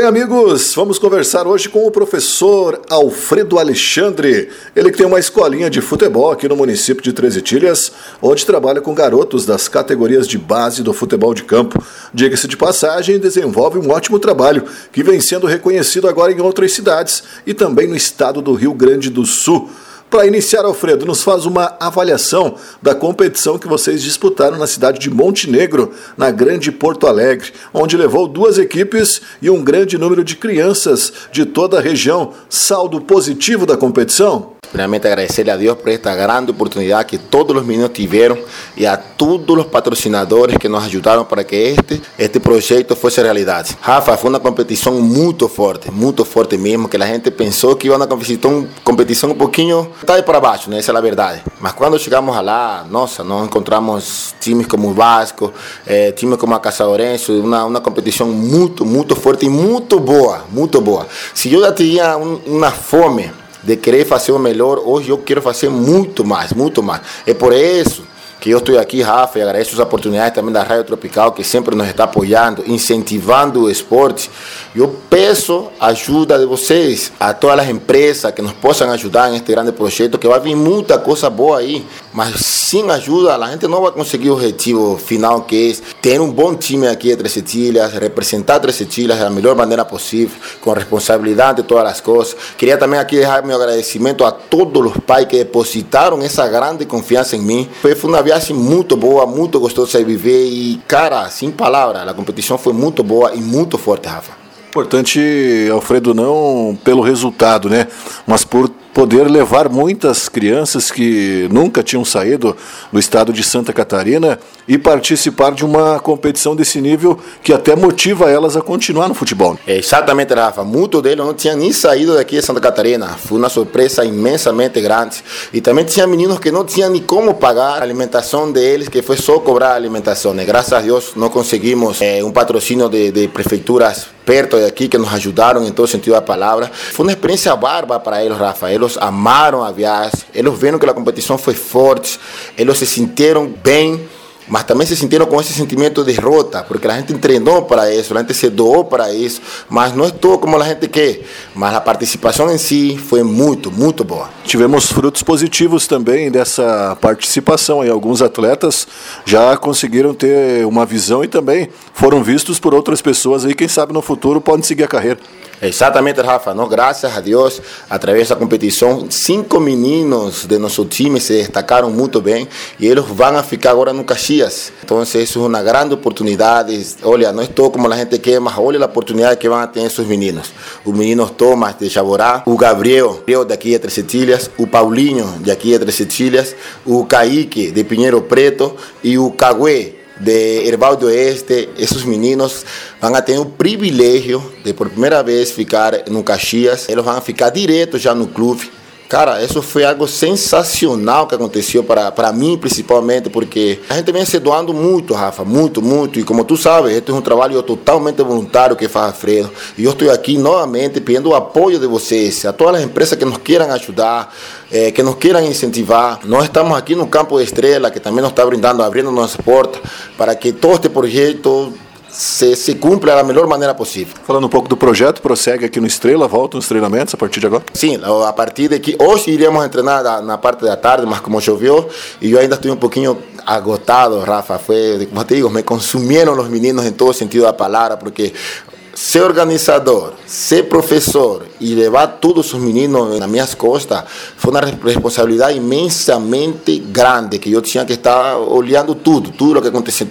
bem, amigos? Vamos conversar hoje com o professor Alfredo Alexandre. Ele que tem uma escolinha de futebol aqui no município de Treze Itilhas, onde trabalha com garotos das categorias de base do futebol de campo. Diga-se de passagem, desenvolve um ótimo trabalho que vem sendo reconhecido agora em outras cidades e também no estado do Rio Grande do Sul. Para iniciar, Alfredo, nos faz uma avaliação da competição que vocês disputaram na cidade de Montenegro, na Grande Porto Alegre, onde levou duas equipes e um grande número de crianças de toda a região. Saldo positivo da competição? Primeiramente agradecerle a Deus por esta grande oportunidad que todos los meninos tuvieron y a todos los patrocinadores que nos ayudaron para que este, este proyecto fuese realidad. Rafa, fue una competición muy fuerte, muy fuerte mismo, que la gente pensó que iba a una competición, competición un poquinho, está de para abajo, ¿no? esa es la verdad. Mas cuando llegamos a lá, nossa, nos encontramos times como o Vasco, eh, times como a Caçadorense, uma, uma competição muito, muito forte e muito boa, muito boa. Se eu já tinha um, uma fome de querer fazer o melhor, hoje eu quero fazer muito mais, muito mais. É por isso que eu estou aqui, Rafa, e agradeço as oportunidades também da Rádio Tropical, que sempre nos está apoiando, incentivando o esporte. Eu peço ajuda de vocês, a todas as empresas que nos possam ajudar neste grande projeto, que vai vir muita coisa boa aí, mas sem ajuda a gente não vai conseguir o objetivo final, que é ter um bom time aqui entre Setilhas, representar Três Setilhas da melhor maneira possível, com responsabilidade de todas as coisas. Queria também aqui deixar meu agradecimento a todos os pais que depositaram essa grande confiança em mim. Foi uma viagem muito boa, muito gostosa de viver e, cara, sem palavras, a competição foi muito boa e muito forte, Rafa. Importante, Alfredo, não pelo resultado, né? Mas por poder levar muitas crianças que nunca tinham saído do estado de Santa Catarina e participar de uma competição desse nível que até motiva elas a continuar no futebol. Exatamente, Rafa. Muitos deles não tinham nem saído daqui de Santa Catarina. Foi uma surpresa imensamente grande. E também tinha meninos que não tinham nem como pagar a alimentação deles, que foi só cobrar a alimentação. E graças a Deus não conseguimos é, um patrocínio de, de prefeituras perto de aqui que nos ajudaram em todo sentido da palavra. Foi uma experiência bárbara para eles, Rafa. Eles amaram a viagem, eles viram que a competição foi forte, eles se sentiram bem mas também se sentiram com esse sentimento de derrota, porque a gente treinou para isso, a gente se doou para isso, mas não estou como a gente quer. Mas a participação em si foi muito, muito boa. Tivemos frutos positivos também dessa participação, e alguns atletas já conseguiram ter uma visão e também foram vistos por outras pessoas aí, quem sabe no futuro podem seguir a carreira. Exatamente, Rafa. Nós, graças a Deus, através da competição, cinco meninos de nosso time se destacaram muito bem e eles vão ficar agora no Caxias. Então, isso é uma grande oportunidade. Olha, não estou como a gente quer, mas olha a oportunidade que vão ter esses meninos. Os meninos Thomas de Jaborá, o Gabriel, eu daqui de Três Setilhas, o Paulinho de aqui de Três Setilhas, o Kaique de Pinheiro Preto e o Cagué de Herbal do Oeste, esses meninos vão ter o privilégio de por primeira vez ficar no Caxias, eles vão ficar direto já no clube Cara, isso foi algo sensacional que aconteceu para, para mim, principalmente, porque a gente vem se doando muito, Rafa, muito, muito. E como tu sabes, este é um trabalho totalmente voluntário que faz a Fredo. E eu estou aqui novamente pedindo o apoio de vocês, a todas as empresas que nos queiram ajudar, eh, que nos queiram incentivar. Nós estamos aqui no Campo de Estrela, que também nos está brindando, abrindo nossa porta, para que todo este projeto se, se cumpre da melhor maneira possível. Falando um pouco do projeto, prossegue aqui no Estrela, volta nos treinamentos a partir de agora? Sim, a partir de que hoje iremos treinar na, na parte da tarde, mas como choveu e eu ainda estou um pouquinho agotado, Rafa, foi, como te digo, me consumiram os meninos em todo sentido da palavra, porque ser organizador, ser professor e levar todos os meninos nas minhas costas foi uma responsabilidade imensamente grande, que eu tinha que estar olhando tudo, tudo o que acontecia,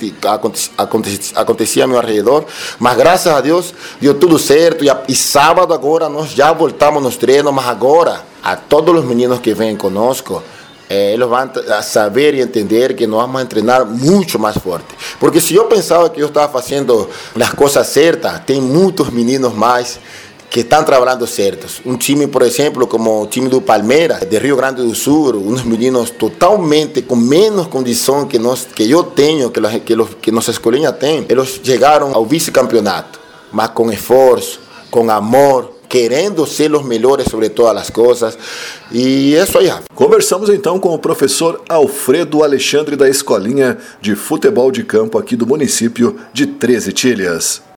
acontecia, acontecia, a meu redor. Mas graças a Deus deu tudo certo. E, e sábado agora nós já voltamos nos treinos, mas agora a todos os meninos que vêm conosco, eh, eles vão saber e entender que nós vamos treinar muito mais forte. Porque se eu pensava que eu estava fazendo as coisas certas, tem muitos meninos mais que estão trabalhando certos. Um time, por exemplo, como o time do Palmeiras, de Rio Grande do Sul, uns meninos totalmente com menos condição que nós, que eu tenho, que, que, que nossa escolinha tem, eles chegaram ao vice-campeonato, mas com esforço, com amor, querendo ser os melhores sobre todas as coisas. E é isso aí. Conversamos então com o professor Alfredo Alexandre da Escolinha de Futebol de Campo aqui do município de Treze Tilhas.